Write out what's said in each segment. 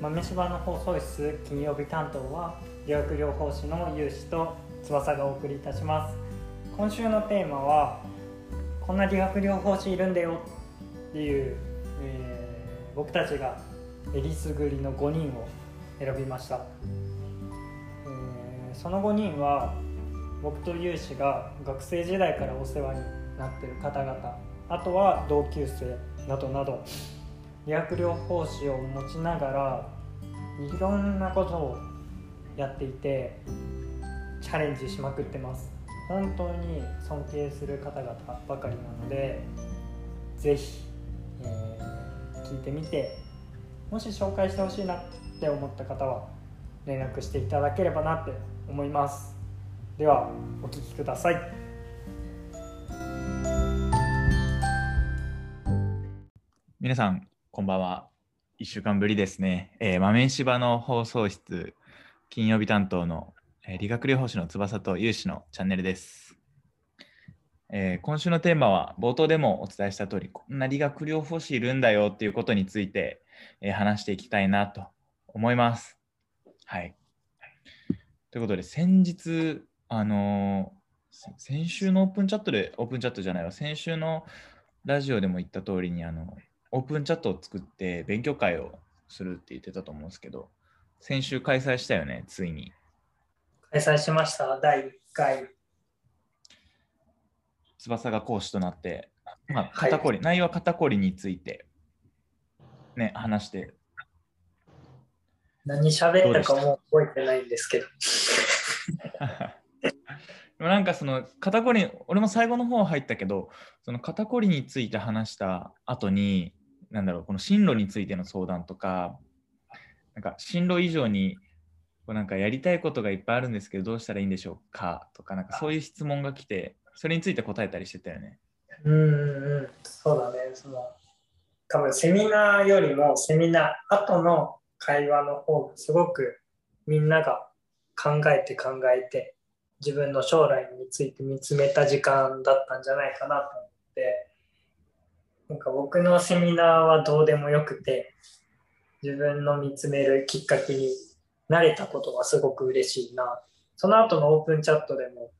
豆柴の放送室金曜日担当は理学療法士の有志と翼がお送りいたします。今週のテーマはこんな理学療法士いるんだよっていう、えー、僕たちがえりすぐりの5人を選びました、えー、その5人は僕と有志が学生時代からお世話になってる方々あとは同級生などなど。理学療法士を持ちながらいろんなことをやっていてチャレンジしまくってます。本当に尊敬する方々ばかりなので是非、えー、聞いてみてもし紹介してほしいなって思った方は連絡していただければなって思います。ではお聴きください。皆さんこんばんは。1週間ぶりですね、えー、豆柴の放送室金曜日担当の、えー、理学療法士の翼と有志のチャンネルです、えー、今週のテーマは冒頭でもお伝えした通りこんな理学療法士いるんだよっていうことについて、え、話していきたいなと思います。はい。ということで先日あの、先週のオープンチャットで、オープンチャットじゃないわ、先週のラジオでも言った通りに、あの、オープンチャットを作って勉強会をするって言ってたと思うんですけど、先週開催したよね、ついに。開催しました、第1回。翼が講師となって、まあ、肩こり、はい、内容は肩こりについて、ね、話して。何喋ったかも覚えてないんですけど。なんかその肩こり、俺も最後の方入ったけど、その肩こりについて話した後に、なんだろう、この進路についての相談とか、なんか進路以上にこうなんかやりたいことがいっぱいあるんですけど、どうしたらいいんでしょうか？とか、なんかそういう質問が来て、それについて答えたりしてたよね。うんうん、そうだね。その多分セミナーよりもセミナー後の会話の方がすごくみんなが考えて考えて自分の将来について見つめた時間だったんじゃないかなと思なんか僕のセミナーはどうでもよくて自分の見つめるきっかけになれたことがすごく嬉しいなその後のオープンチャットでも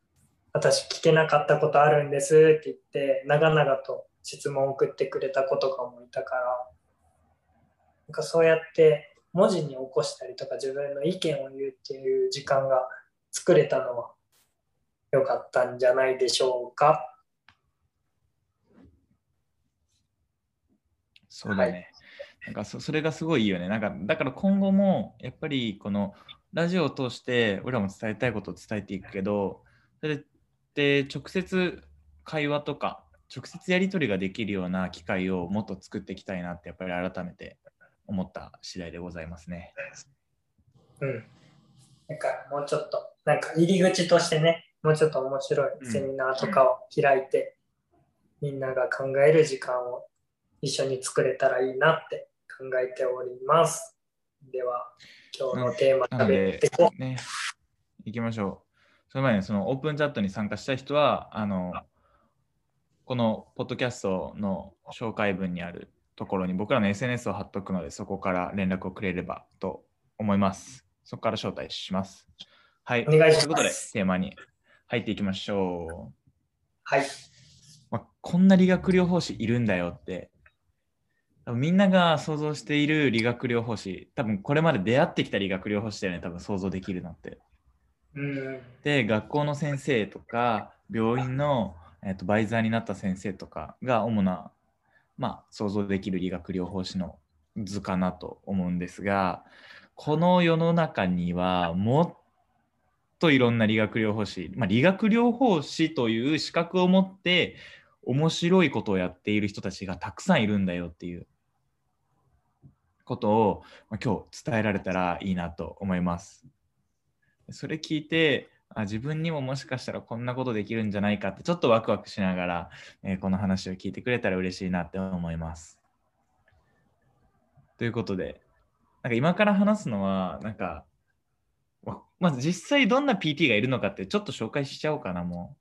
私聞けなかったことあるんですって言って長々と質問を送ってくれた子とかもいたからなんかそうやって文字に起こしたりとか自分の意見を言うっていう時間が作れたのは良かったんじゃないでしょうか。そうだね。はい、なんかそそれがすごいいいよね。なんかだから今後もやっぱりこのラジオを通して俺らも伝えたいことを伝えていくけど、それで直接会話とか直接やり取りができるような機会をもっと作っていきたいなってやっぱり改めて思った次第でございますね。うん。なんかもうちょっとなんか入り口としてね、もうちょっと面白いセミナーとかを開いて、うん、みんなが考える時間を一緒に作れたらいいなって考えております。では、今日のテーマ食べていこう。ね、行きましょう。その前にそのオープンチャットに参加した人は、あの、このポッドキャストの紹介文にあるところに僕らの SNS を貼っとくので、そこから連絡をくれればと思います。そこから招待します。はい。お願いします。ということで、テーマに入っていきましょう。はい。まあ、こんな理学療法士いるんだよって、みんなが想像している理学療法士、多分これまで出会ってきた理学療法士だよね、多分想像できるなって。うん、で、学校の先生とか、病院の、えーと、バイザーになった先生とかが主な、まあ、想像できる理学療法士の図かなと思うんですが、この世の中にはもっといろんな理学療法士、まあ、理学療法士という資格を持って面白いことをやっている人たちがたくさんいるんだよっていうことを、まあ、今日伝えられたらいいなと思います。それ聞いてあ自分にももしかしたらこんなことできるんじゃないかってちょっとワクワクしながら、えー、この話を聞いてくれたら嬉しいなって思います。ということでなんか今から話すのはなんかまず実際どんな PT がいるのかってちょっと紹介しちゃおうかな、も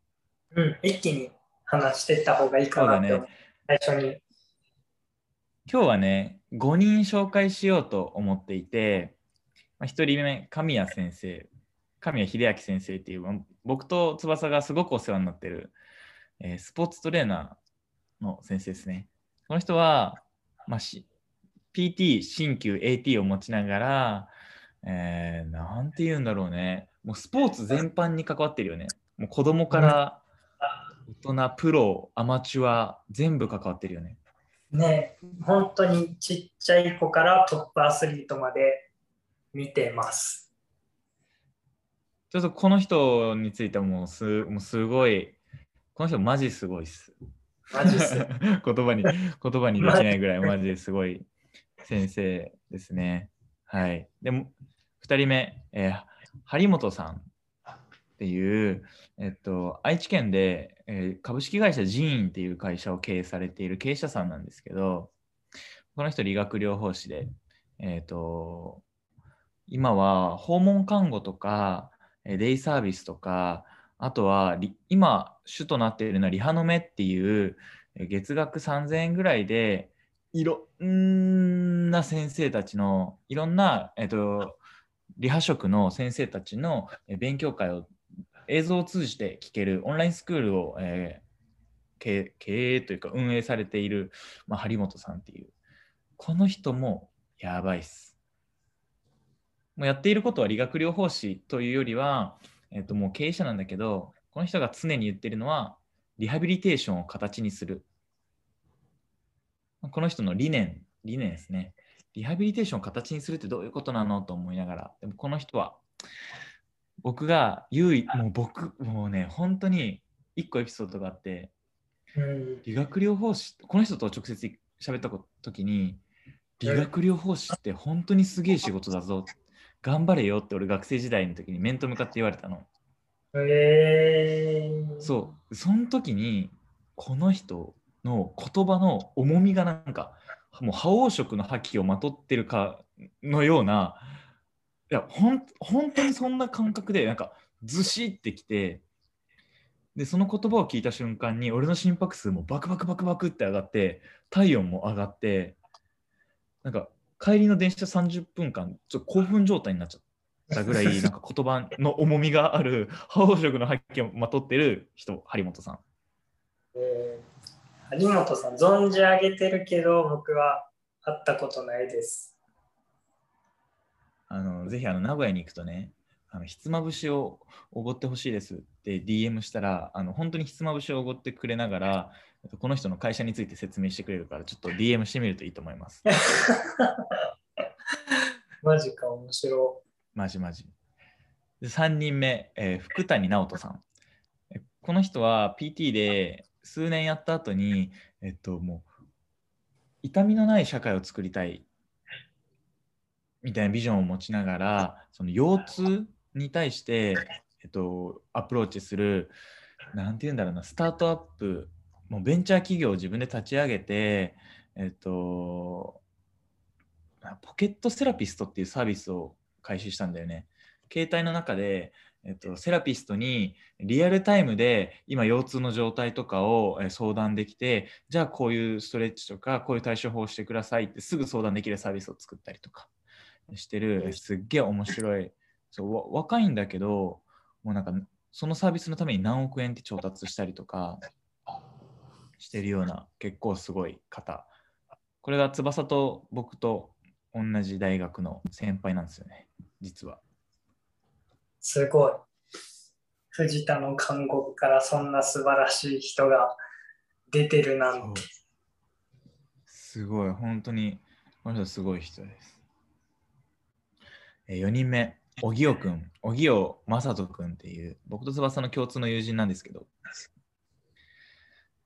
う。うん、一気に話していった方がいいかなって、ね、最初に。今日はね、5人紹介しようと思っていて、まあ、1人目、神谷先生、神谷秀明先生っていう、僕と翼がすごくお世話になってる、えースポーツトレーナーの先生ですね。この人は、まあ、し PT、新旧 AT を持ちながら、えーなんて言うんだろうね。もうスポーツ全般に関わってるよね。もう子供から大人、プロ、アマチュア、全部関わってるよね。ね、本当にちっちゃい子からトップアスリートまで見てます。ちょっとこの人についてはもうすもうすごい、この人マジすごいっす。マジっす 言葉に、言葉にできないぐらいマジですごい先生ですね。はい。でも、2人目、えー張本さんっていう、えっと、愛知県で、えー株式会社ジーンっていう会社を経営されている経営者さんなんですけど、この人理学療法士で、えっと、今は訪問看護とか、デイサービスとか、あとは今主となっているのはリハの目っていう月額3000円ぐらいでいろんな先生たちのいろんな、えっと、リハ職の先生たちのえ勉強会を映像を通じて聞けるオンラインスクールを、えー経営というか運営されている、まあ、張本さんっていうこの人もやばいっす。もうやっていることは理学療法士というよりは、えっと、もう経営者なんだけど、この人が常に言ってるのは、リハビリテーションを形にする。この人の理念、理念ですね。リハビリテーションを形にするってどういうことなのと思いながら、でもこの人は、僕が唯一、もう僕、もうね、本当に一個エピソードがあって、うん、理学療法士、この人と直接喋った時に、理学療法士って本当にすげえ仕事だぞ。頑張れよって俺学生時代の時に面と向かって言われたの。えー、そう。その時に、この人の言葉の重みがなんか、もう覇王色の覇気をまとってるかのような、いや、ほん本当にそんな感覚で、なんか、ずしってきて、で、その言葉を聞いた瞬間に、俺の心拍数もバクバクバクバクって上がって、体温も上がって、なんか、帰りの電車30分間、ちょっと興奮状態になっちゃったぐらい、なんか言葉の重みがある、覇王色の覇気をまとってる人、張本さん。えー、張本さん、存じ上げてるけど、僕は会ったことないです。あのぜひあの名古屋に行くとね、あのひつまぶしをおごってほしいですって DM したら、あの本当にひつまぶしをおごってくれながら、えっとこの人の会社について説明してくれるから、ちょっと DM してみるといいと思います。マジか、面白マジマジ。で3人目、えー福谷直人さん。えこの人は PT で数年やった後に、えっと、もう、痛みのない社会を作りたいみたいなビジョンを持ちながら、その腰痛に対して、えっと、アプローチする、なんて言うんだろうな、スタートアップ、もうベンチャー企業を自分で立ち上げて、えっと、ポケットセラピストっていうサービスを開始したんだよね。携帯の中で、えっと、セラピストにリアルタイムで今腰痛の状態とかをえー相談できてじゃあこういうストレッチとかこういう対処法をしてくださいってすぐ相談できるサービスを作ったりとかしてるえーすっげえ面白いそうわ若いんだけどもうなんかそのサービスのために何億円って調達したりとかしてるような結構すごい方これが翼と僕と同じ大学の先輩なんですよね実は。すごい。藤田の看護部からそんな素晴らしい人が出てるなんて。すごい、本当に、この人すごい人です。4人目、荻尾くん、荻尾正人くんっていう、僕と翼の共通の友人なんですけど、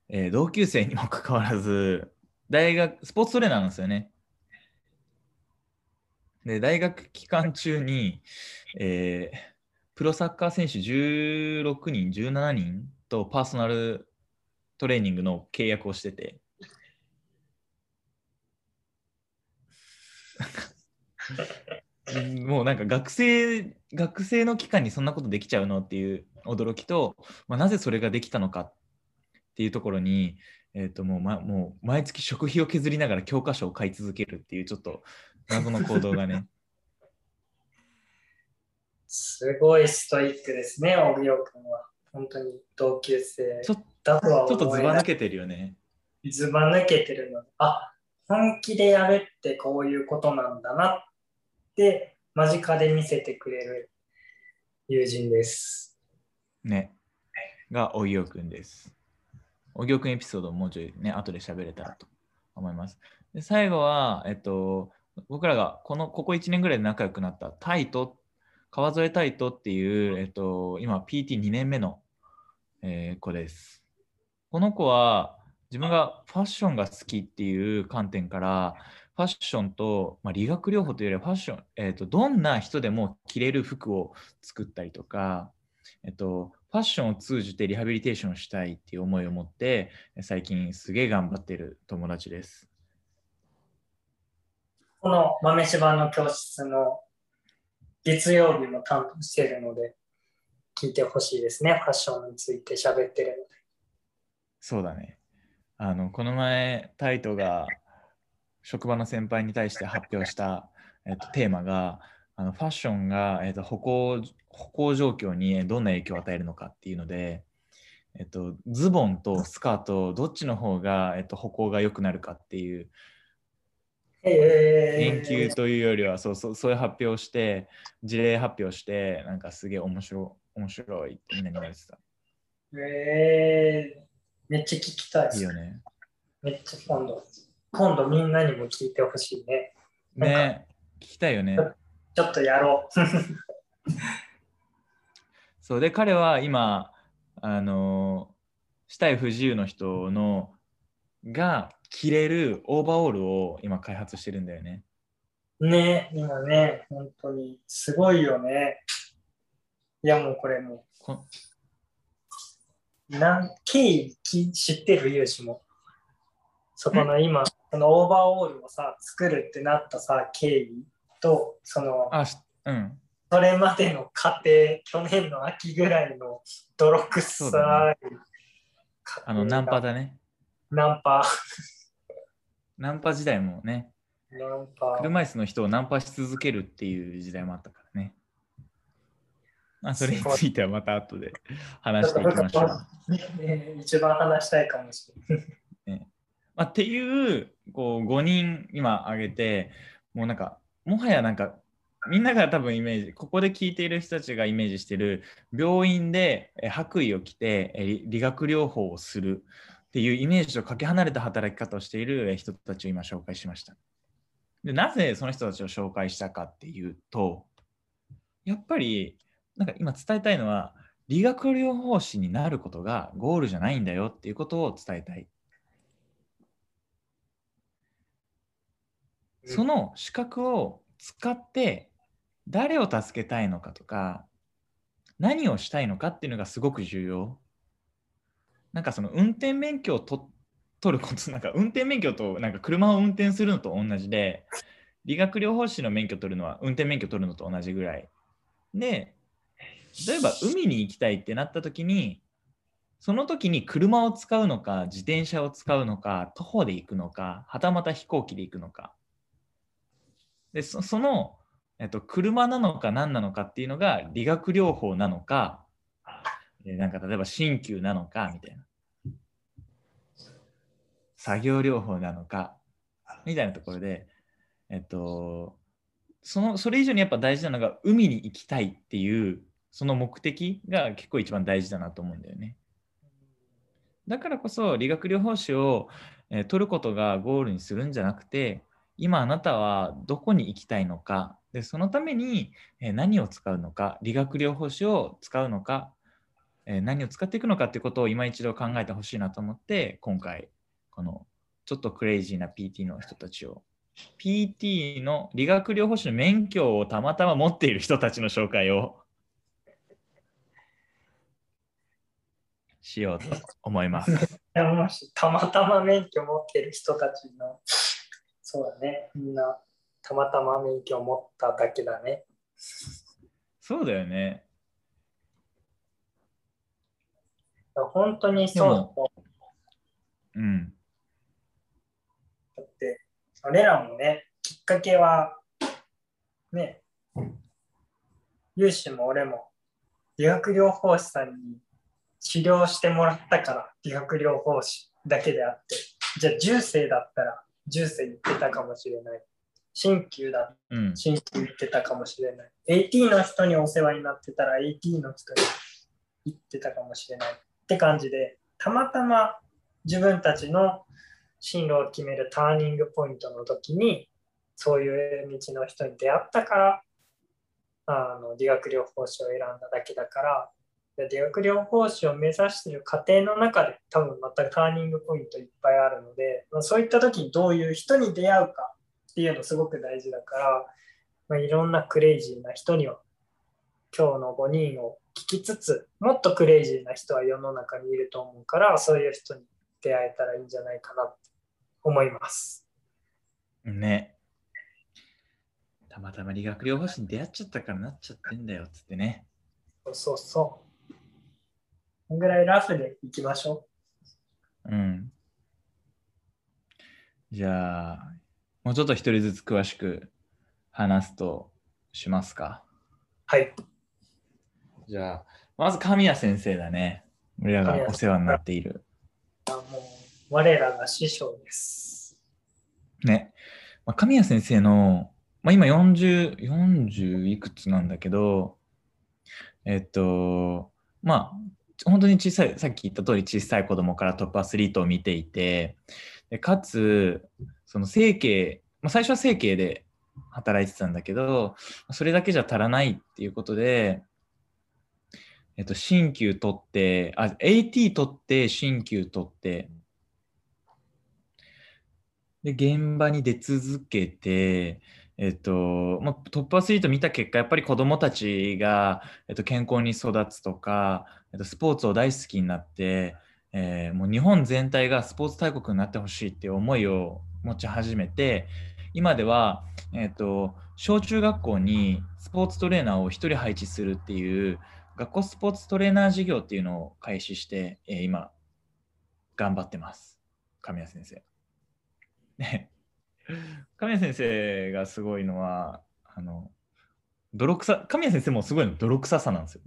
えー同級生にもかかわらず、大学、スポーツトレーナーなんですよね。で、大学期間中に、えープロサッカー選手16人、17人とパーソナルトレーニングの契約をしてて、もうなんか学生学生の期間にそんなことできちゃうのっていう驚きと、まあ、なぜそれができたのかっていうところにえっ、ともう、ま、もう毎月食費を削りながら教科書を買い続けるっていうちょっと謎の行動がね。すごいストイックですね、小野君は。本当に同級生ちょだとはちょっと。ずば抜けてるよね。ずば抜けてるので、あ本気でやるってこういうことなんだなって間近で見せてくれる友人です。ね。が、おぎおくんです。おぎおくんエピソードをもうちょいね、後で喋れたらと思います。で最後は、えっと、僕らがこのここ1年ぐらいで仲良くなったタイト、川添タイトっていう、えっと、今 PT2 年目の、えー子です。この子は自分がファッションが好きっていう観点から、ファッションと、まあ、理学療法というよりはファッション、えっと、どんな人でも着れる服を作ったりとか、えっと、ファッションを通じてリハビリテーションをしたいっていう思いを持って、最近すげえ頑張ってる友達です。この豆柴の教室の月曜日も担当しているので、聞いてほしいですね。ファッションについて喋ってるので。そうだね。あの、この前、タイトが職場の先輩に対して発表した、えっと、テーマが、あのファッションが、えっと、歩行歩行状況にどんな影響を与えるのかっていうので、えっと、ズボンとスカート、どっちの方が、えっと、歩行が良くなるかっていうえ研究というよりはそうそうそういう発表をして事例発表してなんかすげえ面白面白いってみんなに言われてた。ーえーめっちゃ聞きたいですいいよね。めっちゃ今度、今度みんなにも聞いてほしいね。ね聞きたいよね。ちょっとやろう。そうで彼は今あの死体不自由の人のが着れるオーバーオールを今開発してるんだよね。ね、今ね、本当にすごいよね。いやもうこれもこう、なん経緯き知ってる？有志も。そこの今、そのオーバーオールをさ、作るってなったさ、経緯と、その、うんそれまでの過程、去年の秋ぐらいの泥臭い過程があのナンパだね。ナンパ。ナンパ時代もねナンパ。車椅子の人をナンパし続けるっていう時代もあったからね。まあ、それについてはまた後で話していきましょう。ね一番話したいかもしれない。まあ、っていうこう5人今挙げてもうなんかもはやなんかみんなが多分イメージここで聞いている人たちがイメージしてる病院で白衣を着て理学療法をするっていうイメージとかけ離れた働き方をしている人たちを今紹介しました。でなぜその人たちを紹介したかっていうとやっぱりなんか今伝えたいのは理学療法士になることがゴールじゃないんだよっていうことを伝えたい。その資格を使って誰を助けたいのかとか何をしたいのかっていうのがすごく重要。なんかその運転免許をと取ること なんか運転免許となんか車を運転するのと同じで理学療法士の免許取るのは運転免許取るのと同じぐらい。で例えば海に行きたいってなった時にその時に車を使うのか自転車を使うのか徒歩で行くのかはたまた飛行機で行くのかでその、えっと、車なのか何なのかっていうのが理学療法なのかえなんか例えば鍼灸なのかみたいな作業療法なのかみたいなところでえっとそのそれ以上にやっぱ大事なのが海に行きたいっていうその目的が結構一番大事だなと思うんだよね。だからこそ理学療法士を、えー取ることがゴールにするんじゃなくて今あなたはどこに行きたいのか。でそのために、何を使うのか。理学療法士を使うのか、何を使っていくのかっていうことを今一度考えてほしいなと思って今回このちょっとクレイジーな PT の人たちを。PT の理学療法士の免許をたまたま持っている人たちの紹介を。しようと思います。たまたま免許持ってる人たちの、そうだね、みんなたまたま免許を持っただけだね。そうだよね。本当にそう。うん。だって、俺らもね、きっかけは、ね、有志も俺も理学療法士さんに治療してもらったから理学療法士だけであって、じゃあ重生だったら重生言ってたかもしれない。鍼灸だったうん。ら鍼灸言ってたかもしれない。AT の人にお世話になってたら AT の人に言ってたかもしれない。って感じで、たまたま自分たちの進路を決めるターニングポイントの時に、そういう道の人に出会ったから、あの理学療法士を選んだだけだから、で理学療法士を目指している過程の中で多分またターニングポイントいっぱいあるので、まあ、そういった時にどういう人に出会うかっていうのすごく大事だから、まあ、いろんなクレイジーな人には今日の5人を聞きつつもっとクレイジーな人は世の中にいると思うからそういう人に出会えたらいいんじゃないかなって思います。ね。たまたま理学療法士に出会っちゃったからなっちゃってんだよっつってね。そうそうそう。こんぐらいラフでいきましょうん。じゃあ、もうちょっと一人ずつ詳しく話すとしますか。う。はい。じゃあ、まず神谷先生だね。俺らがお世話になっている。あもう我らが師匠です。ね。まあ、神谷先生の、まあ、今40、40いくつなんだけど、えっと、まあ、本当に小さい、さっき言った通り小さい子供からトップアスリートを見ていて、でかつ、その整形、まあ、最初は整形で働いてたんだけど、それだけじゃ足らないっていうことで、えっと、鍼灸取って、あ、AT 取って、鍼灸取って、で、現場に出続けて、えっと、まあ、トップアスリート見た結果、やっぱり子供たちが、えっと、健康に育つとか、えっと、スポーツを大好きになって、えーもう日本全体がスポーツ大国になってほしいっていう思いを持ち始めて、今では、えっと、小中学校にスポーツトレーナーを1人配置するっていう、学校スポーツトレーナー事業っていうのを開始して、えー今、頑張ってます。神谷先生。神谷先生がすごいのは、あの、泥臭、神谷先生もすごいの泥臭さなんですよ。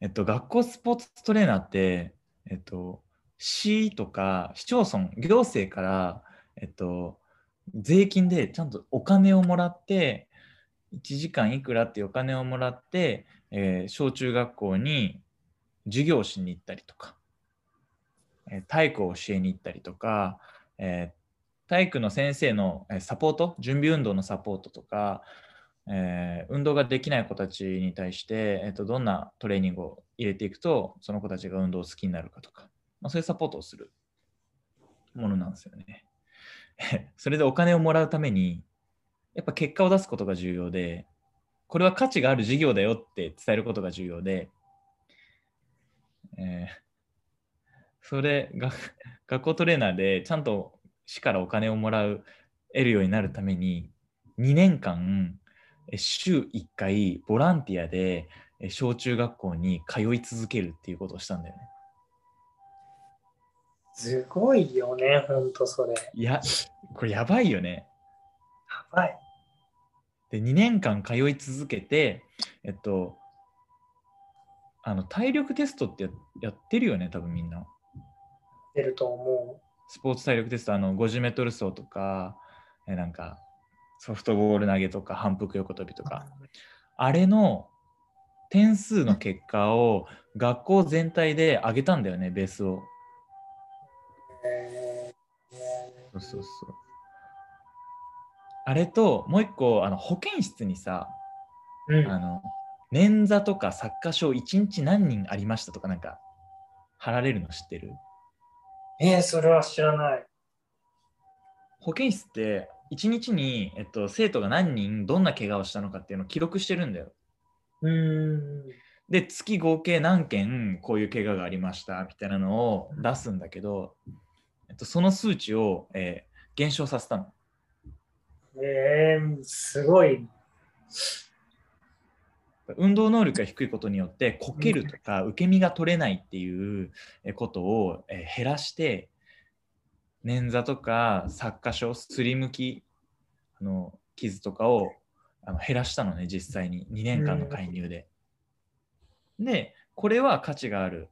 えっと、学校スポーツトレーナーって、えっと、市とか市町村、行政から、えっと、税金でちゃんとお金をもらって、1時間いくらっていうお金をもらって、えー小中学校に授業しに行ったりとか、えー体育を教えに行ったりとか、えー体育の先生のサポート、準備運動のサポートとか、えー運動ができない子たちに対して、えーとどんなトレーニングを入れていくと、その子たちが運動を好きになるかとか、まあ、そういうサポートをするものなんですよね。それでお金をもらうために、やっぱ結果を出すことが重要で、これは価値がある事業だよって伝えることが重要で、えーそれが学校トレーナーでちゃんと市からお金をもらう、得るようになるために、2年間、週1回ボランティアでえ小中学校に通い続けるっていうことをしたんだよね。すごいよね、ほんとそれ。やいや、これやばいよね。ばい。で、2年間通い続けて、えっと、あの体力テストってややってるよね、多分みんな。出ると思スポーツ体力テスト、あの50メートル走とか、えなんかソフトボール投げとか、反復横跳びとう。か、あれの点数の結果を学校全体で上げたんだよね、ベースを。えーそうそうそう。あれと、もう一個、あの保健室にさ、うんあの捻挫とか擦過傷1日何人ありましたとかなんか貼られるの知ってる？えー、それは知らない。保健室って1日に、えっと、生徒が何人どんな怪我をしたのかっていうのを記録してるんだよ。うーん。で月合計何件こういう怪我がありましたみたいなのを出すんだけど、えっと、その数値を、えー減少させたの。えー、すごい。運動能力が低いことによってこけるとか受け身が取れないっていうことを減らして捻挫とか擦過傷すりむきあの傷とかをあの減らしたのね実際に2年間の介入で。でこれは価値がある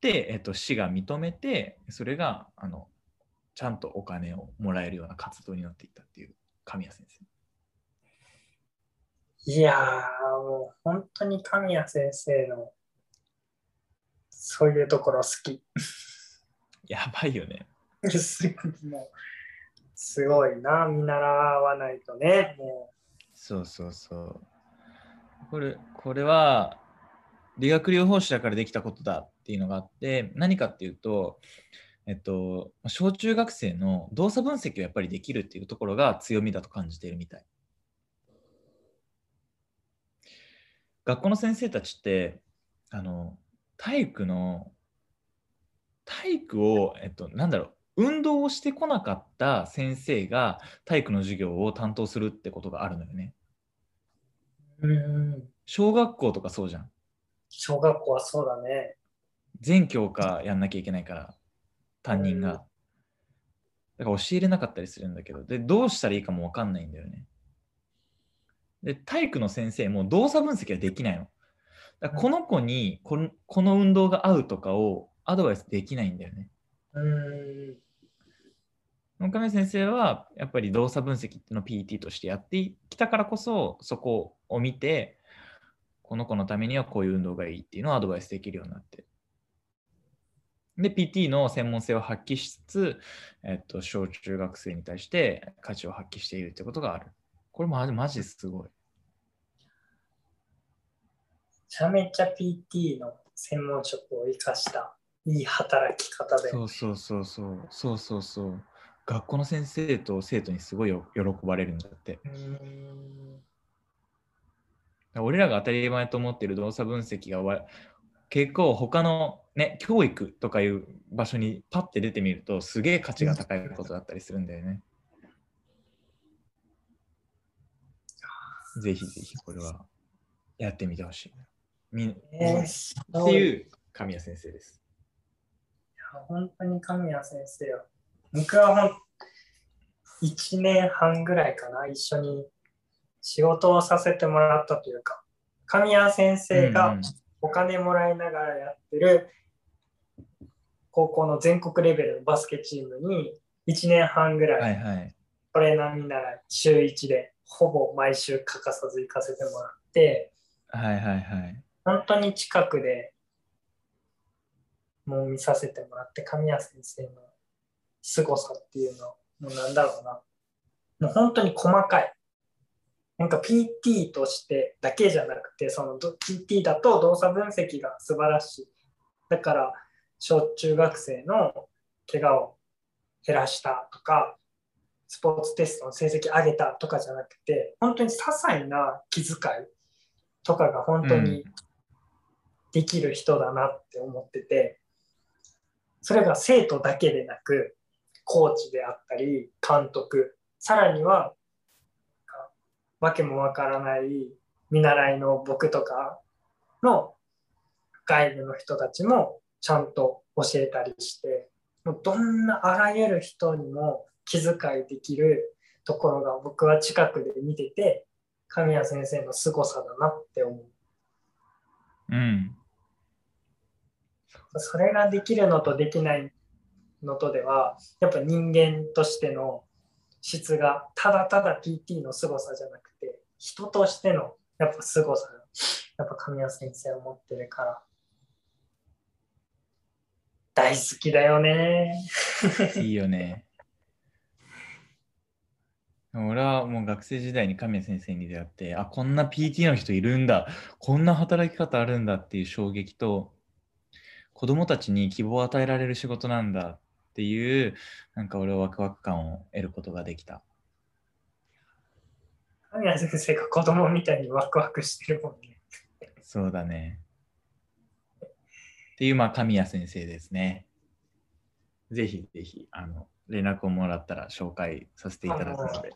で、えっと、市が認めてそれがあのちゃんとお金をもらえるような活動になっていったっていう神谷先生。いやー、もう本当に神谷先生のそういうところ好き。やばいよね。もうすごいな、見習わないとね。もうそうそうそう。これこれは理学療法士だからできたことだっていうのがあって何かっていうと、えっと、小中学生の動作分析をやっぱりできるっていうところが強みだと感じているみたい。学校の先生たちってあの体育の体育を、えっと、なんだろう運動をしてこなかった先生が体育の授業を担当するってことがあるのよね。うん小学校とかそうじゃん。小学校はそうだね。全教科やんなきゃいけないから担任が。だから教えれなかったりするんだけどでどうしたらいいかも分かんないんだよね。で、体育の先生も動作分析はできないの。だこの子にこのこの運動が合うとかをアドバイスできないんだよね。うん岡部先生はやっぱり動作分析っていうのを PT としてやってきたからこそそこを見てこの子のためにはこういう運動がいいっていうのをアドバイスできるようになってで PT の専門性を発揮しつつ、えっと、小中学生に対して価値を発揮しているってことがある。これマジマジすごい。めちゃめちゃ PT の専門職を生かしたいい働き方で。そうそうそうそう。そうそうそう。学校の先生と生徒にすごい喜ばれるんだって。俺らが当たり前と思ってる動作分析が結構他のね教育とかいう場所にパッて出てみるとすげえ価値が高いことだったりするんだよね。ぜひぜひこれはやってみてほしい。みえー、っていう神谷先生です。いや本当に神谷先生は。僕はほん1年半ぐらいかな、一緒に仕事をさせてもらったというか、神谷先生がお金もらいながらやってる高校の全国レベルのバスケチームに1年半ぐらいトレーナー見習い週1でほぼ毎週欠かさず行かせてもらって、はいはいはい。本当に近くでもう見させてもらって、神谷先生の凄さっていうの、もうなんだろうな。もう本当に細かい。なんか PT としてだけじゃなくて、その PT だと動作分析が素晴らしい。だから、小中学生の怪我を減らしたとか、スポーツテストの成績上げたとかじゃなくて本当に些細な気遣いとかが本当にできる人だなって思ってて、それが生徒だけでなくコーチであったり監督さらにはわけもわからない見習いの僕とかの外部の人たちもちゃんと教えたりしてもうどんなあらゆる人にも気遣いできるところが僕は近くで見てて神谷先生の凄さだなって思う。うん。それができるのとできないのとではやっぱ人間としての質がただただ PT の凄さじゃなくて人としてのやっぱ凄さやっぱ神谷先生を持ってるから大好きだよね。いいよね。俺はもう学生時代に神谷先生に出会って、あ、こんな PT の人いるんだ、こんな働き方あるんだっていう衝撃と、子供たちに希望を与えられる仕事なんだ。っていう、なんか俺はワクワク感を得ることができた。神谷先生が子供みたいにワクワクしてるもんね。そうだね。っていう、まあ、神谷先生ですね。ぜひぜひ、あの、連絡をもらったら紹介させていただくので。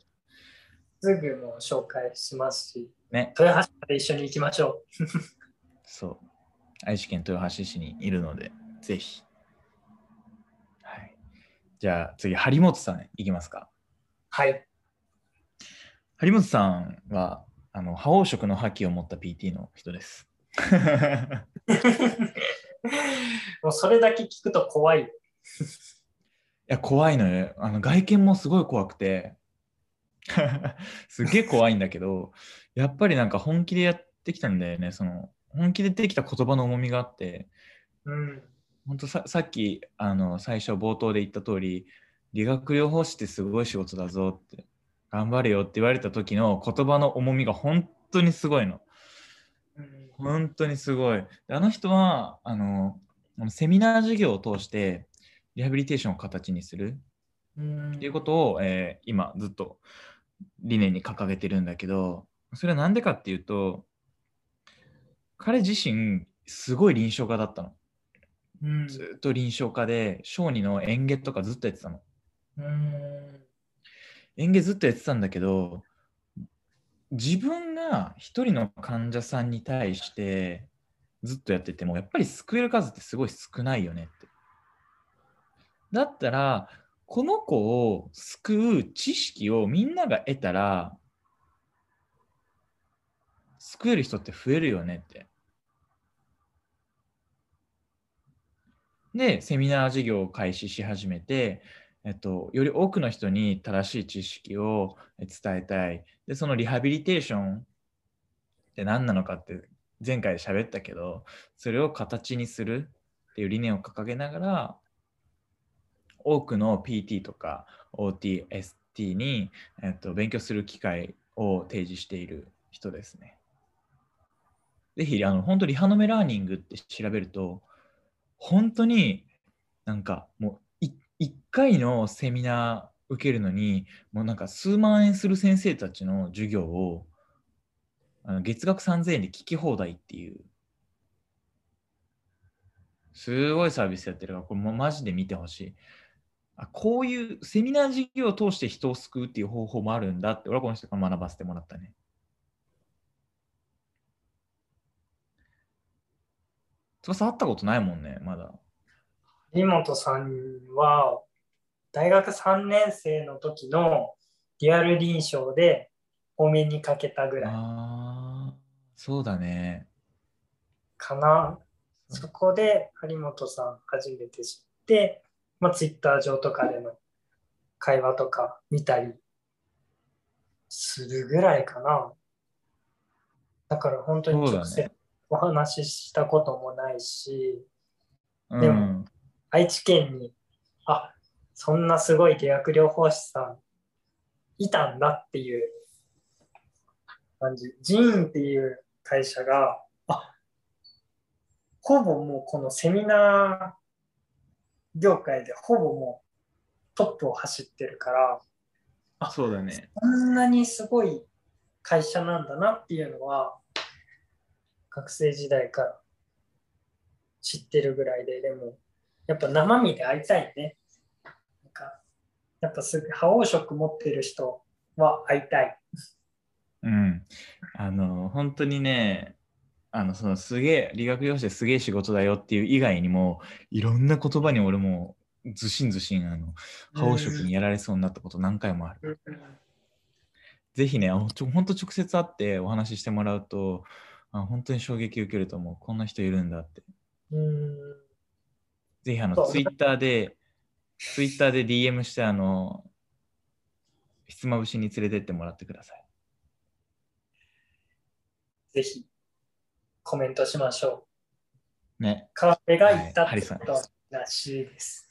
すぐも紹介しますし、ね、豊橋まで一緒に行きましょ そう。愛知県豊橋市にいるので、ぜひ。はい。じゃあ次、張本さんいきますか。う。はい。張本さんは、あの、覇王色の覇気を持った PT の人です。もうそれだけ聞くと怖い。いや、怖いのよ。あの外見もすごい怖くて、すっげえ怖いんだけど、やっぱりなんか本気でやってきたんだよね。その本気でできた言葉の重みがあって、うん。本当ささっきあの最初冒頭で言った通り、理学療法士ってすごい仕事だぞって、頑張れよって言われた時の言葉の重みが本当にすごいの。本当にすごい。あの人はあのセミナー授業を通してリハビリテーションを形にするっていうことを、えー今ずっと理念に掲げてるんだけどそれは何でかっていうと彼自身すごい臨床家だったのうん。ずっと臨床家で小児の園芸とかずっとやってたの。うん。園芸ずっとやってたんだけど自分が一人の患者さんに対してずっとやっててもやっぱり救える数ってすごい少ないよねって。だったらこの子を救う知識をみんなが得たら救える人って増えるよねってでセミナー授業を開始し始めてえっと、より多くの人に正しい知識を伝えたい。で、そのリハビリテーションって何なのかって前回喋ったけど、それを形にするっていう理念を掲げながら、多くの PT とか OT、ST に、えっと、勉強する機会を提示している人ですね。ぜひ、あの、本当リハノメラーニングって調べると、本当になんかもう1回のセミナー受けるのにもうなんか数万円する先生たちの授業をあの月額3000円で聞き放題っていう。すごいサービスやってるからこれもマジで見てほしい。あこういうセミナー授業を通して人を救うっていう方法もあるんだって俺はこの人から学ばせてもらったね。翼会ったことないもんねまだ井本さんは大学3年生の時のリアル臨床でお目にかけたぐらいああそうだねかな。そこで張本さん初めて知って、まあ、ツイッター上とかでの会話とか見たりするぐらいかな。だから本当に直接お話ししたこともないし、うんでも愛知県に、あそんなすごい理学療法士さんいたんだっていう感じ。ジーンっていう会社が、あほぼもうこのセミナー業界でほぼもうトップを走ってるから、あそうだねこんなにすごい会社なんだなっていうのは、学生時代から知ってるぐらいで、でも、やっぱ生身で会いたいね。なんかやっぱすぐ、覇王色持ってる人は会いたい。うんあの本当にねあのそのすげえ理学療法士ですげえ仕事だよっていう以外にもいろんな言葉に俺もずしんずしんあの覇王色にやられそうになったこと何回もある。ぜひね、本当直接会ってお話ししてもらうと、あ本当に衝撃受けると思う。こんな人いるんだって。うん。ぜひあのツイッターで、ツイッターで DM して、あの、ひつまぶしに連れてってもらってください。ぜひ、コメントしましょね。う。川辺が言ったってことらしいです。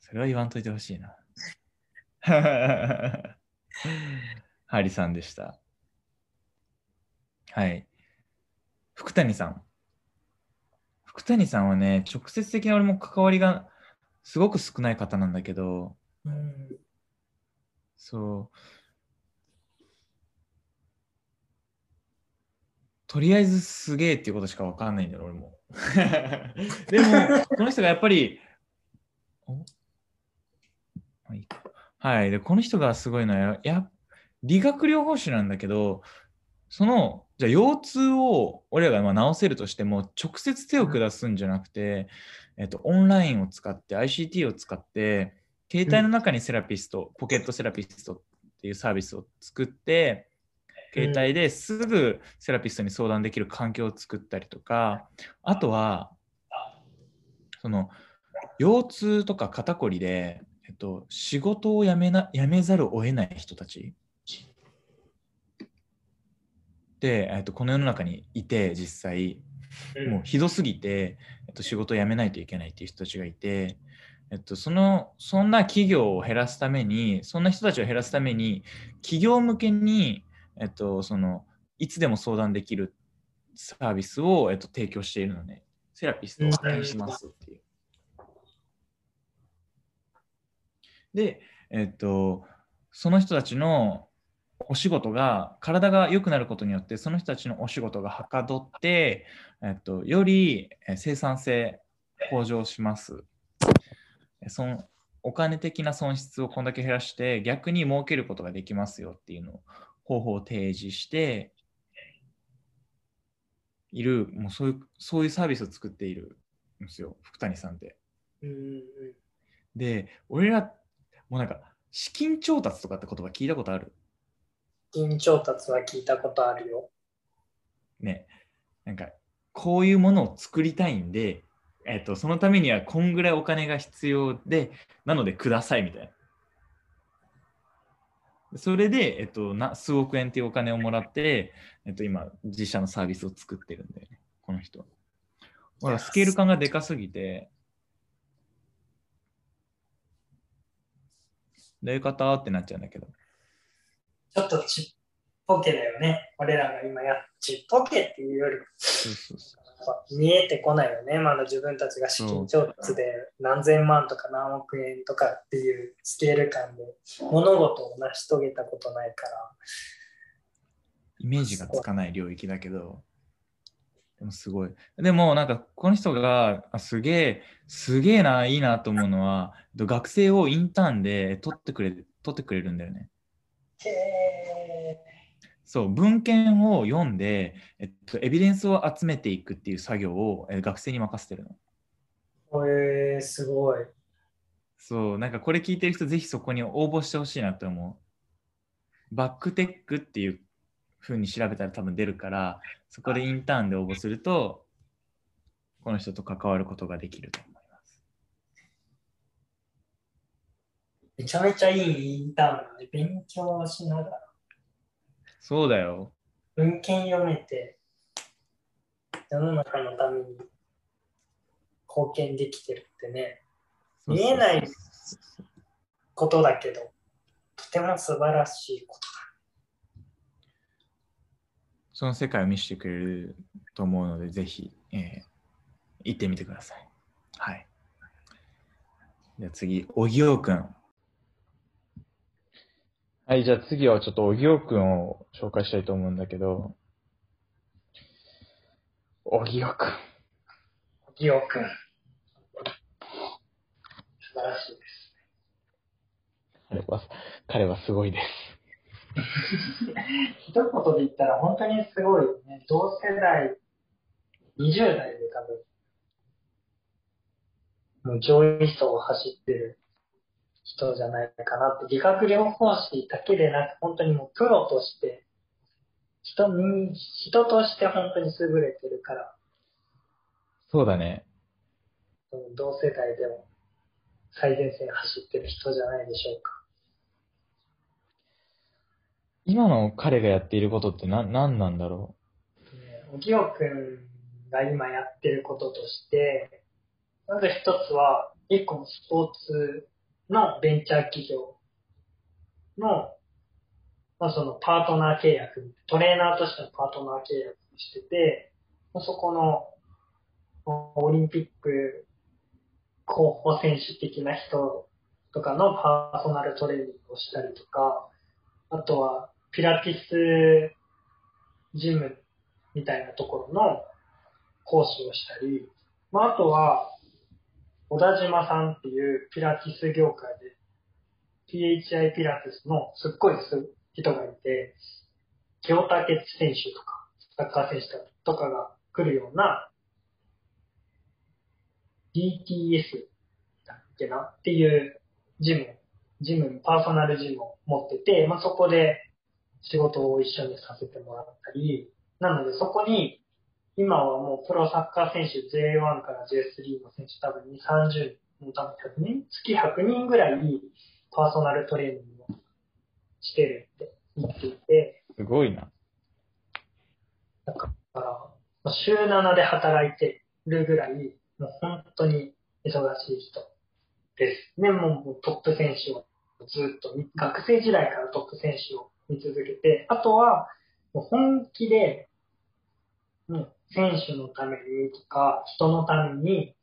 それは言わんといてほしいな。ハリさんでした。はい。福谷さん。福谷さんはね、直接的な俺も関わりがすごく少ない方なんだけど、うん。そう。とりあえずすげえっていうことしかわかんないんだよ、俺も。でも、この人がやっぱり、はい。で、この人がすごいのは、や理学療法士なんだけど、その、じゃあ腰痛を俺らがまあ治せるとしても、直接手を下すんじゃなくて、えっと、オンラインを使って、ICT を使って、携帯の中にセラピスト、ポケットセラピストっていうサービスを作って、携帯ですぐセラピストに相談できる環境を作ったりとか、あとは、その、腰痛とか肩こりで、えっと、仕事を辞めな辞めざるを得ない人たちで、えっと、この世の中にいて実際もうひどすぎて、えっと、仕事を辞めないといけないっていう人たちがいて、えっと、そのそんな企業を減らすためにそんな人たちを減らすために企業向けに、えっと、そのいつでも相談できるサービスを、えっと、提供しているのでセラピストを派遣しますっていう。で、えっと、その人たちのお仕事が体が良くなることによってその人たちのお仕事がはかどって、えっと、より生産性向上します。そのお金的な損失をこんだけ減らして逆に儲けることができますよっていうのを方法を提示しているもうそういうそういうサービスを作っているんですよ福谷さんって。で俺らもうなんか資金調達とかって言葉聞いたことある？資金調達は聞いたことあるよ。ねなんかこういうものを作りたいんでえっと、そのためにはこんぐらいお金が必要で、なのでくださいみたいな。それで、えっと、な数億円っていうお金をもらって、えっと、今、自社のサービスを作ってるんだよね、この人。ほら、スケール感がでかすぎて、どういう方？ってなっちゃうんだけど。ちょっとちっぽけだよね。俺らが今やっちっぽけっていうよりも。見えてこないよね、まだ自分たちが資金調達で何千万とか何億円とかっていうスケール感で物事を成し遂げたことないから。イメージがつかない領域だけど、でもすごい。でもなんかこの人があすげえ、すげえな、いいなと思うのは、学生をインターンで取ってくれ取ってくれるんだよね。そう文献を読んで、えっと、エビデンスを集めていくっていう作業を、え学生に任せてるの。へえー、すごい。そう、なんかこれ聞いてる人、ぜひそこに応募してほしいなって思う。バックテックっていうふうに調べたら多分出るから、そこでインターンで応募すると、この人と関わることができると思います。めちゃめちゃいいインターンで勉強しながら。そうだよ。文献読めて、世の中のために貢献できてるってね、見えないことだけど、とても素晴らしいことだ。その世界を見せてくれると思うので、ぜひ、えー、行ってみてください。はい。じゃあ次、おぎおくん。はい、じゃあ次はちょっとおぎおくんを紹介したいと思うんだけど、おぎおくん。おぎおくん。素晴らしいです。彼は、彼はすごいです。一言で言ったら本当にすごいよね。同世代、20代で多分、もう上位層を走ってる人じゃないかなって、理学療法士だけでなく、本当にもうプロとして、人に、人として本当に優れてるから。そうだね。同世代でも最前線走ってる人じゃないでしょうか。今の彼がやっていることって何何なんだろう？おぎおくんが今やってることとして、まず一つは、一個のスポーツのベンチャー企業の、まあ、そのパートナー契約、トレーナーとしてのパートナー契約してて、そこのオリンピック候補選手的な人とかのパーソナルトレーニングをしたりとか、あとはピラティスジムみたいなところの講師をしたり、まあ、あとは小田島さんっていうピラティス業界で PHI ピラティスのすっごい人がいて、清武選手とか、サッカー選手とかが来るような、DTS だっけな？っていうジム、ジム、パーソナルジムを持ってて、まあ、そこで仕事を一緒にさせてもらったり、なのでそこに、今はもうプロサッカー選手 J1 から J3 の選手多分2、30人、多分100人月100人ぐらいパーソナルトレーニングをしてるって言っていて、すごいな。だから、まあ週7で働いてるぐらい、もう本当に忙しい人です。で、もうトップ選手をずっと見、学生時代からトップ選手を見続けて、あとは、もう本気で、もう選手のためにとか、人のために、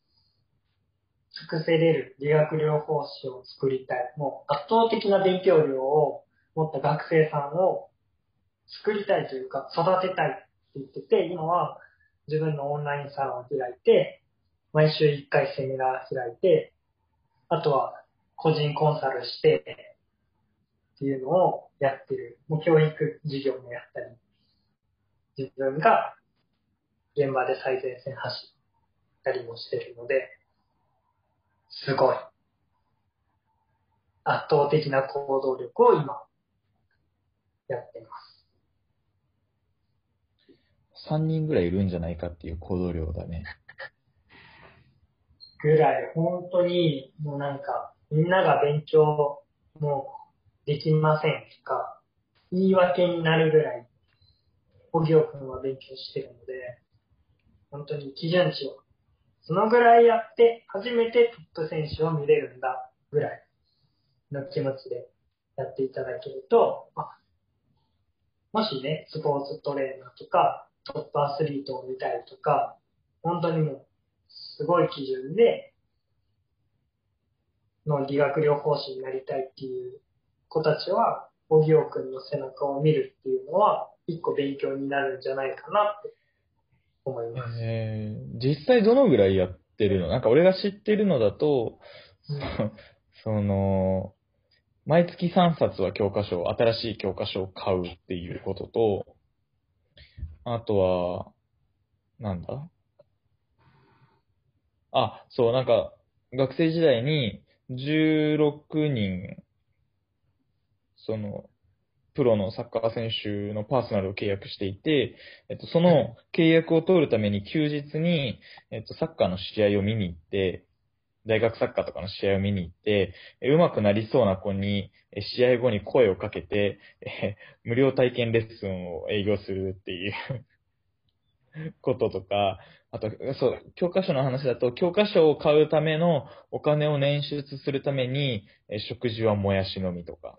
尽くせれる理学療法士を作りたい。もう圧倒的な勉強量を持った学生さんを作りたいというか、育てたいって言ってて、今は自分のオンラインサロンを開いて、毎週1回セミナー開いて、あとは個人コンサルして、っていうのをやってる。もう教育事業もやったり、自分が現場で最前線走ったりもしてるので、すごい。圧倒的な行動力を今、やってます。3人ぐらいいるんじゃないかっていう行動量だね。ぐらい、本当に、もうなんか、みんなが勉強、もう、できませんとか、言い訳になるぐらい、小行君は勉強してるので、本当に基準値を、そのぐらいやって、初めてトップ選手を見れるんだ、ぐらいの気持ちでやっていただけると、まもしね、スポーツトレーナーとか、トップアスリートを見たいとか、本当にもう、すごい基準で、の理学療法士になりたいっていう子たちは、小木尾くんの背中を見るっていうのは、一個勉強になるんじゃないかなって思います。えー、実際どのぐらいやってるの？なんか俺が知ってるのだと、うん。その、毎月3冊は教科書、新しい教科書を買うっていうことと、あとは、なんだ？あ、そう、なんか、学生時代に16人、その、プロのサッカー選手のパーソナルを契約していて、えっと、その契約を通るために休日に、えっと、サッカーの試合を見に行って、大学サッカーとかの試合を見に行って、え上手くなりそうな子に、え試合後に声をかけて、え無料体験レッスンを営業するっていう こととか、あと、そう、教科書の話だと、教科書を買うためのお金を捻出するために、え食事はもやしのみとか。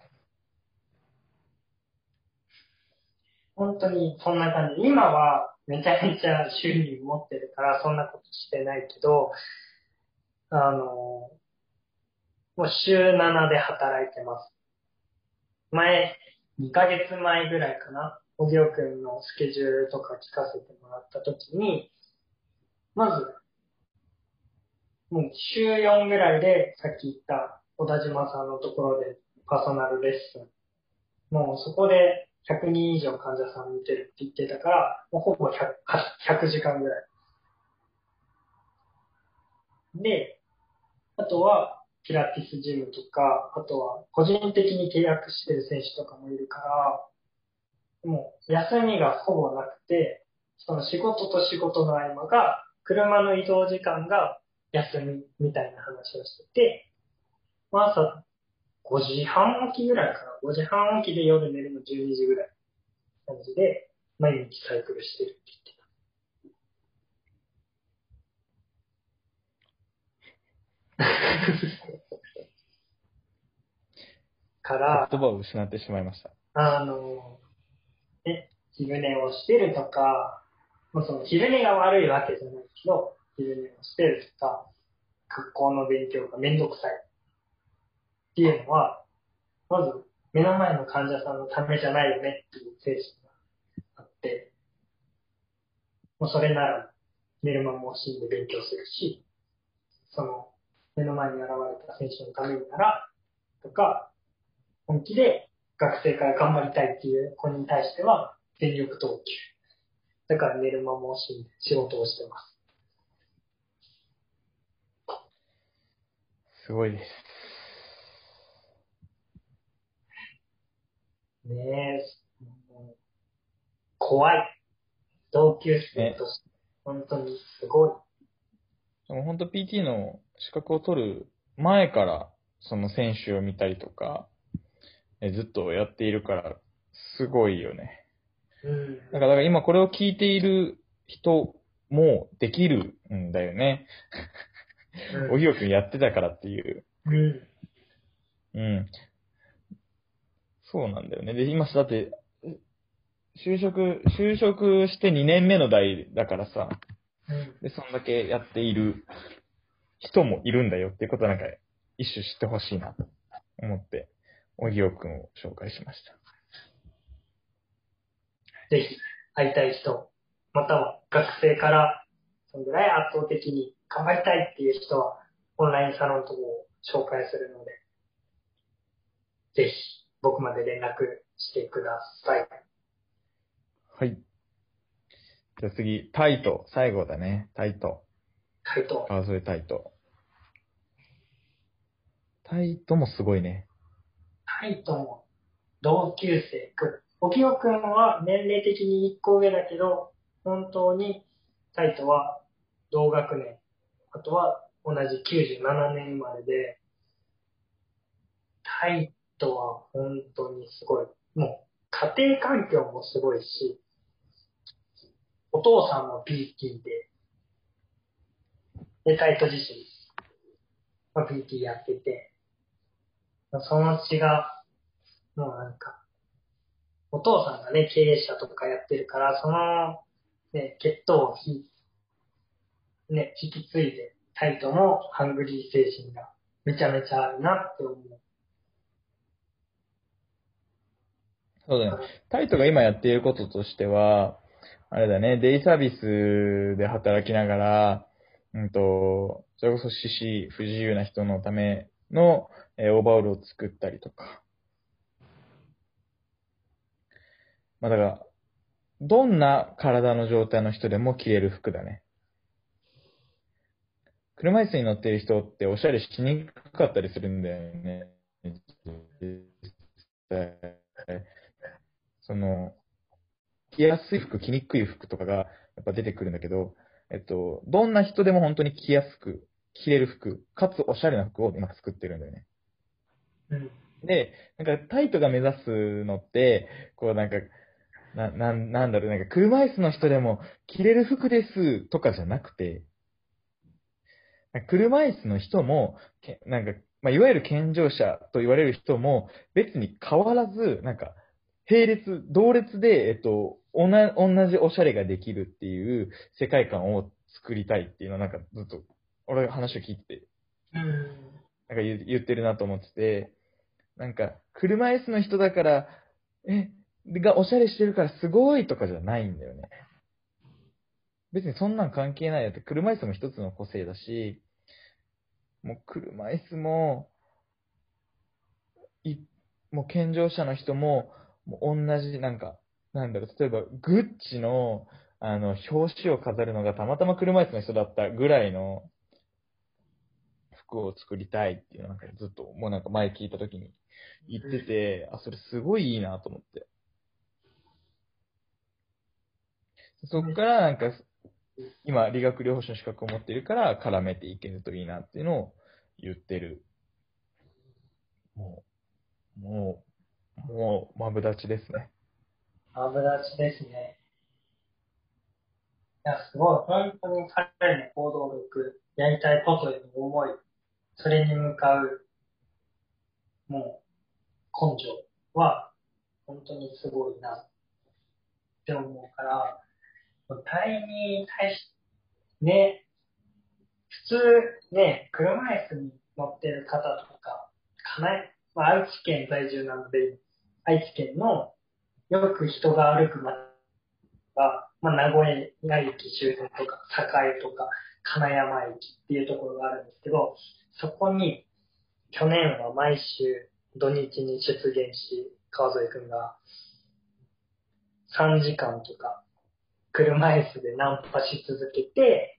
本当にそんな感じ。今はめちゃめちゃ収入持ってるからそんなことしてないけど、あの、もう週7で働いてます。前、2ヶ月前ぐらいかな、小木尾くんのスケジュールとか聞かせてもらったときに、まず、もう週4ぐらいでさっき言った小田島さんのところでパーソナルレッスン。もうそこで100人以上患者さん見てるって言ってたから、もうほぼ 100, 100時間ぐらい。で、あとは、ピラティスジムとか、あとは、個人的に契約してる選手とかもいるから、もう、休みがほぼなくて、その仕事と仕事の合間が、車の移動時間が休みみたいな話をしてて、まあ朝5時半起きぐらいかな。5時半起きで夜寝るの12時ぐらい感じで、毎日サイクルしてるって言ってた。から、言葉を失ってしまいました。あの、え、昼寝をしてるとか、もうその昼寝が悪いわけじゃないけど、昼寝をしてるとか、学校の勉強がめんどくさいっていうのは、まず目の前の患者さんのためじゃないよねっていう精神があって、もうそれなら寝る間も惜しんで勉強するし、その目の前に現れた選手のためになら、とか、本気で学生から頑張りたいっていう子に対しては全力投球。だから寝る間も惜しんで仕事をしてます。すごいです。ねえ、怖い。同級生として、本当にすごい。でも本当 PT の資格を取る前から、その選手を見たりとか、えずっとやっているから、すごいよね。うん。だから今これを聞いている人もできるんだよね。おひよくんやってたからっていう。うん。うん。そうなんだよね。で、今さ、だって、就職、就職して2年目の代だからさ、うん。で、そんだけやっている人もいるんだよっていうことはなんか、一種知ってほしいなと思って、おぎおくんを紹介しました。ぜひ、会いたい人、または学生から、そのぐらい圧倒的に頑張りたいっていう人は、オンラインサロンとも紹介するので、ぜひ、僕まで連絡してください。はい。じゃあ次、タイト。最後だね。タイト。回答。川添タイト。タイトもすごいね。タイとも同級生くん。おきよくんは年齢的に1個上だけど、本当にタイとは同学年。あとは同じ97年生まれで、タイとは本当にすごい。もう家庭環境もすごいし、お父さんも PT で、で、タイト自身、まあ、PT やってて、その血が、もうなんか、お父さんがね、経営者とかやってるから、その、ね、血統をひ、ね、引き継いで、タイトもハングリー精神がめちゃめちゃあるなって思う。そうだね。タイトが今やっていることとしては、あれだね、デイサービスで働きながら、うんと、それこそ獅子、不自由な人のための、えーオーバーオールを作ったりとか。まあだから、どんな体の状態の人でも着れる服だね。車椅子に乗っている人っておしゃれしにくかったりするんだよね。その、着やすい服、着にくい服とかがやっぱ出てくるんだけど、えっと、どんな人でも本当に着やすく、着れる服、かつおしゃれな服を今作ってるんだよね。うん。で、なんかタイトが目指すのって、こうなんか、な、なん、なんだろう、なんか車椅子の人でも着れる服ですとかじゃなくて、車椅子の人も、けなんか、まあ、いわゆる健常者と言われる人も、別に変わらず、なんか、並列、同列で、えっと、おな、同じおしゃれができるっていう世界観を作りたいっていうのはなんかずっと、俺が話を聞いて。なんか言言ってるなと思ってて、なんか、車椅子の人だから、え、がおしゃれしてるからすごいとかじゃないんだよね。別にそんなん関係ないよって、車椅子も一つの個性だし、もう車椅子も、い、もう健常者の人も、もう同じ、なんか、なんだろう、例えば、グッチの、あの、表紙を飾るのがたまたま車椅子の人だったぐらいの服を作りたいっていうのをなんかずっと、もうなんか前聞いた時に言ってて、あ、それすごいいいなと思って。そっからなんか、今、理学療法士の資格を持っているから絡めていけるといいなっていうのを言ってる。もう、もう、もう、マブダチですね。マブダチですね。いや、すごい。本当に彼の行動力、やりたいことへの思い、それに向かう、もう、根性は、本当にすごいな、って思うから、タイに対し、ね、普通、ね、車椅子に乗ってる方とか、かなり、まあ、愛知県在住なので、愛知県のよく人が歩く街が、まあ、名古屋駅周辺とか、栄とか、金山駅っていうところがあるんですけど、そこに、去年は毎週土日に出現し、川添くんが、3時間とか、車椅子でナンパし続けて、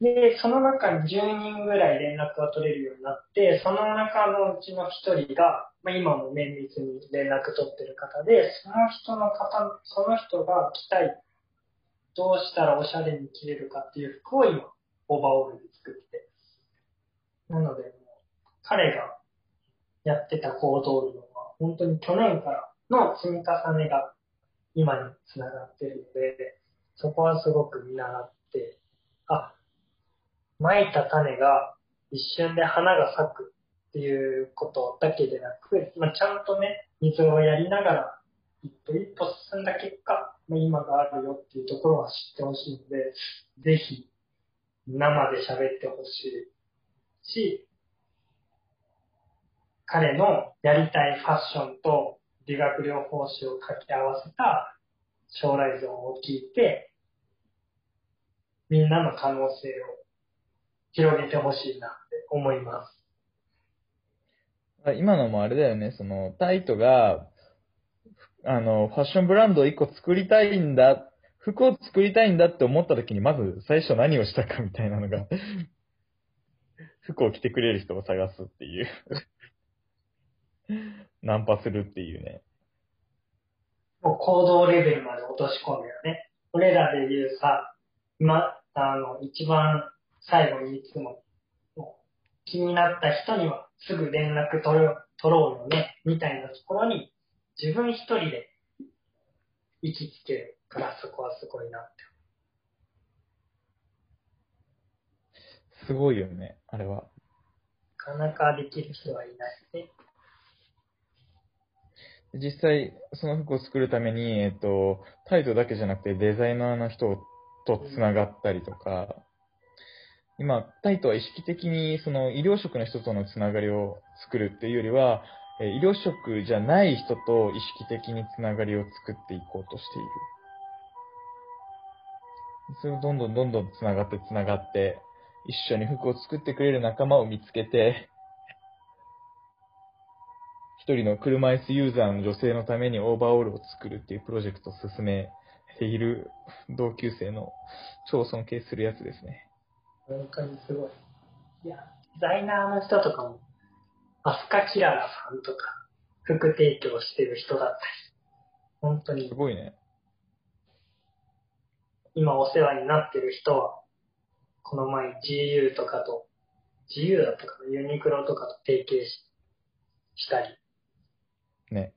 で、その中に10人ぐらい連絡が取れるようになって、その中のうちの1人が、まあ、今も綿密に連絡取ってる方で、その人の方、その人が着たい、どうしたらおしゃれに着れるかっていう服を今、オーバーオールで作って。なので、も彼がやってた行動量は、本当に去年からの積み重ねが今につながってるので、そこはすごく見習って、あ、蒔いた種が一瞬で花が咲くっていうことだけでなく、まあ、ちゃんとね、水をやりながら、一歩一歩進んだ結果、まあ、今があるよっていうところは知ってほしいので、ぜひ、生で喋ってほしいし、彼のやりたいファッションと理学療法士を掛け合わせた将来像を聞いて、みんなの可能性を広げてほしいなって思います。今のもあれだよね、その、タイトが、あの、ファッションブランドを一個作りたいんだ、服を作りたいんだって思った時に、まず最初何をしたかみたいなのが、服を着てくれる人を探すっていう。ナンパするっていうね。もう行動レベルまで落とし込んだよね。俺らで言うさ、今、あの、一番最後にいつも、もう気になった人にはすぐ連絡取ろう取ろうよね、みたいなところに、自分一人で行きつけるから、そこはすごいなって。すごいよね、あれは。なかなかできる人はいないね。実際、その服を作るために、えっと、タイトだけじゃなくてデザイナーの人と繋がったりとか、今、タイトは意識的にその医療職の人とのつながりを作るっていうよりは、医療職じゃない人と意識的につながりを作っていこうとしている。それをどんどんどんどんつながってつながって、一緒に服を作ってくれる仲間を見つけて、一人の車椅子ユーザーの女性のためにオーバーオールを作るっていうプロジェクトを進めている同級生の超尊敬するやつですね。本当にすごい。いや、デザイナーの人とかも、アスカキララさんとか、服提供してる人だったり、本当にすごいね。今お世話になってる人は、この前 GU とかと、GU だったかな、ユニクロとかと提携ししたり、ね。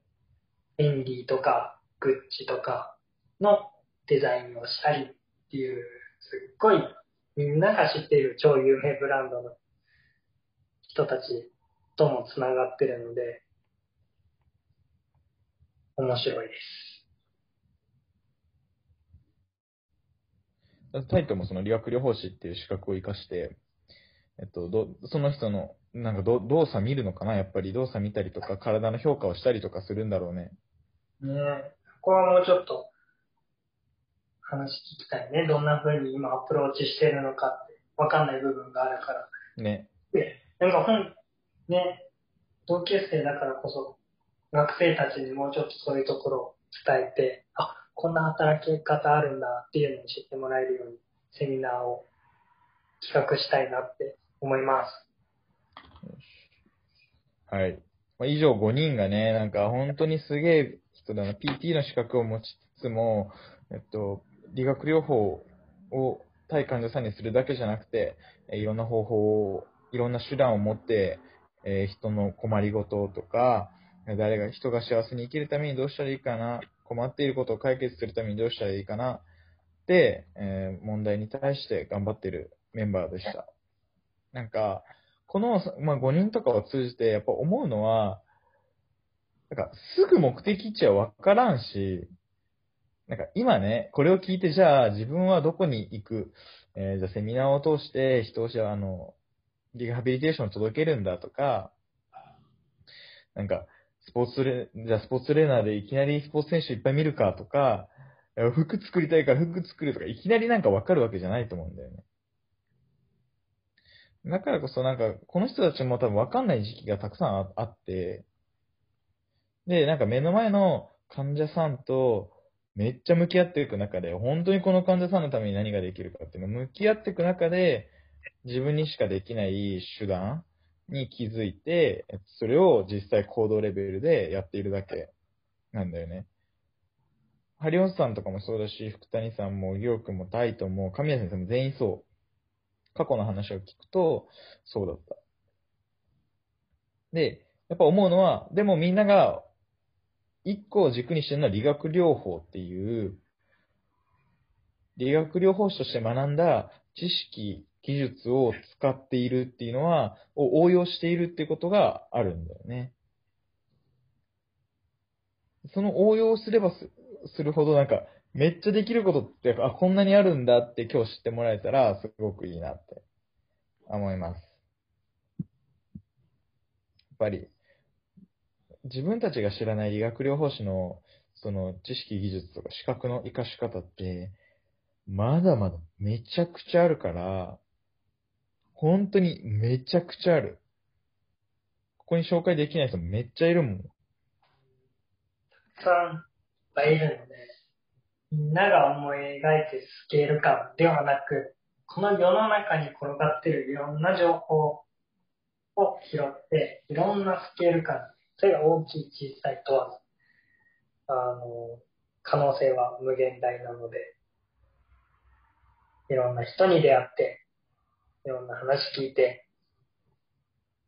エンディとか、グッチとかのデザインをしたりっていう、すっごいみんなが知っている超有名ブランドの人たちともつながってるので、面白いです。タイトもその理学療法士っていう資格を活かして、えっと、ど、その人の、なんかど動作見るのかな？やっぱり動作見たりとか、体の評価をしたりとかするんだろうね。ねえ、ここはもうちょっと話聞きたいね。どんな風に今アプローチしてるのかってわかんない部分があるから。ね。で、なんか本、ね、同級生だからこそ、学生たちにもうちょっとそういうところを伝えて、あ、こんな働き方あるんだっていうのを知ってもらえるように、セミナーを企画したいなって思います。はい。まあ、以上5人がね、なんか本当にすげえ人だな。PT の資格を持ちつつも、えっと、理学療法を対患者さんにするだけじゃなくて、いろんな方法を、いろんな手段を持って、えー人の困りごととか、誰が、人が幸せに生きるためにどうしたらいいかな、困っていることを解決するためにどうしたらいいかな、で、えー問題に対して頑張ってるメンバーでした。なんか、この、まあ、5人とかを通じて、やっぱ思うのは、なんか、すぐ目的地はわからんし、なんか今ね、これを聞いて、じゃあ自分はどこに行く、えーじゃあセミナーを通して人をじゃあ、の、リハビリテーションを届けるんだとか、なんか、スポーツレ、じゃあスポーツレーナーでいきなりスポーツ選手いっぱい見るかとか、服作りたいから服作るとか、いきなりなんかわかるわけじゃないと思うんだよね。だからこそなんか、この人たちも多分わかんない時期がたくさんあって、で、なんか目の前の患者さんとめっちゃ向き合っていく中で、本当にこの患者さんのために何ができるかっていうのを向き合っていく中で、自分にしかできない手段に気づいて、それを実際行動レベルでやっているだけなんだよね。ハリオスさんとかもそうだし、福谷さんも、りょうくんも、タイトも、神谷先生も全員そう。過去の話を聞くと、そうだった。で、やっぱ思うのは、でもみんなが、一個を軸にしてるのは理学療法っていう、理学療法士として学んだ知識、技術を使っているっていうのは、を応用しているっていうことがあるんだよね。その応用すればすするほどなんか、めっちゃできることって、あ、こんなにあるんだって今日知ってもらえたら、すごくいいなって思います。やっぱり、自分たちが知らない理学療法士の、その知識技術とか資格の活かし方って、まだまだめちゃくちゃあるから、本当にめちゃくちゃある。ここに紹介できない人めっちゃいるもん。たくさんいっぱいいるので、みんなが思い描いてスケール感ではなく、この世の中に転がってるいろんな情報を拾って、いろんなスケール感、それが大きい小さい問わず、あの、可能性は無限大なので、いろんな人に出会って、いろんな話聞いて、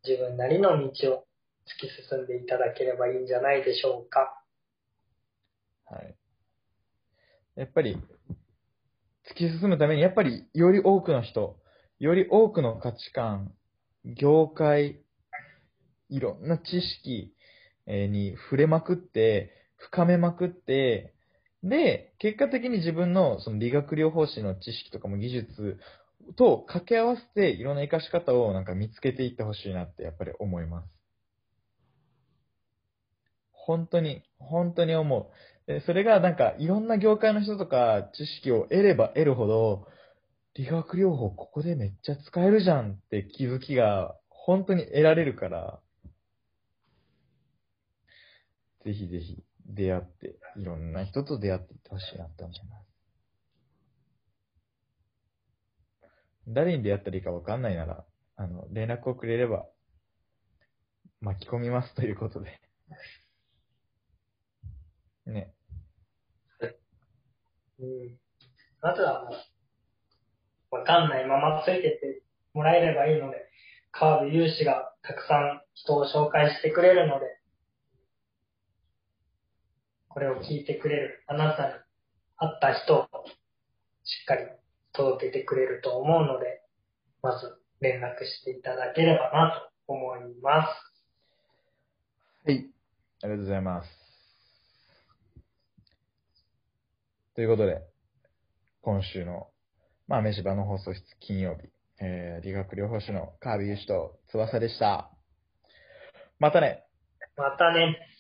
自分なりの道を突き進んでいただければいいんじゃないでしょうか。はい。やっぱり、突き進むために、やっぱり、より多くの人、より多くの価値観、業界、いろんな知識に触れまくって、深めまくって、で、結果的に自分のその理学療法士の知識とかも技術と掛け合わせて、いろんな活かし方をなんか見つけていってほしいなってやっぱり思います。本当に、本当に思う。それがなんかいろんな業界の人とか知識を得れば得るほど、理学療法ここでめっちゃ使えるじゃんって気づきが本当に得られるから、ぜひぜひ出会って、いろんな人と出会っていってほしいなって思います。誰に出会ったらいいかわかんないなら、あの、連絡をくれれば、巻き込みますということで。ね。うん。まずは、わかんないままついてってもらえればいいので、川辺有志がたくさん人を紹介してくれるので、これを聞いてくれるあなたに会った人をしっかり届けてくれると思うので、まず連絡していただければなと思います。はい。ありがとうございます。ということで、今週の、まあ、飯場の放送室金曜日、えー、理学療法士の川辺優志と翼でした。またねまたね。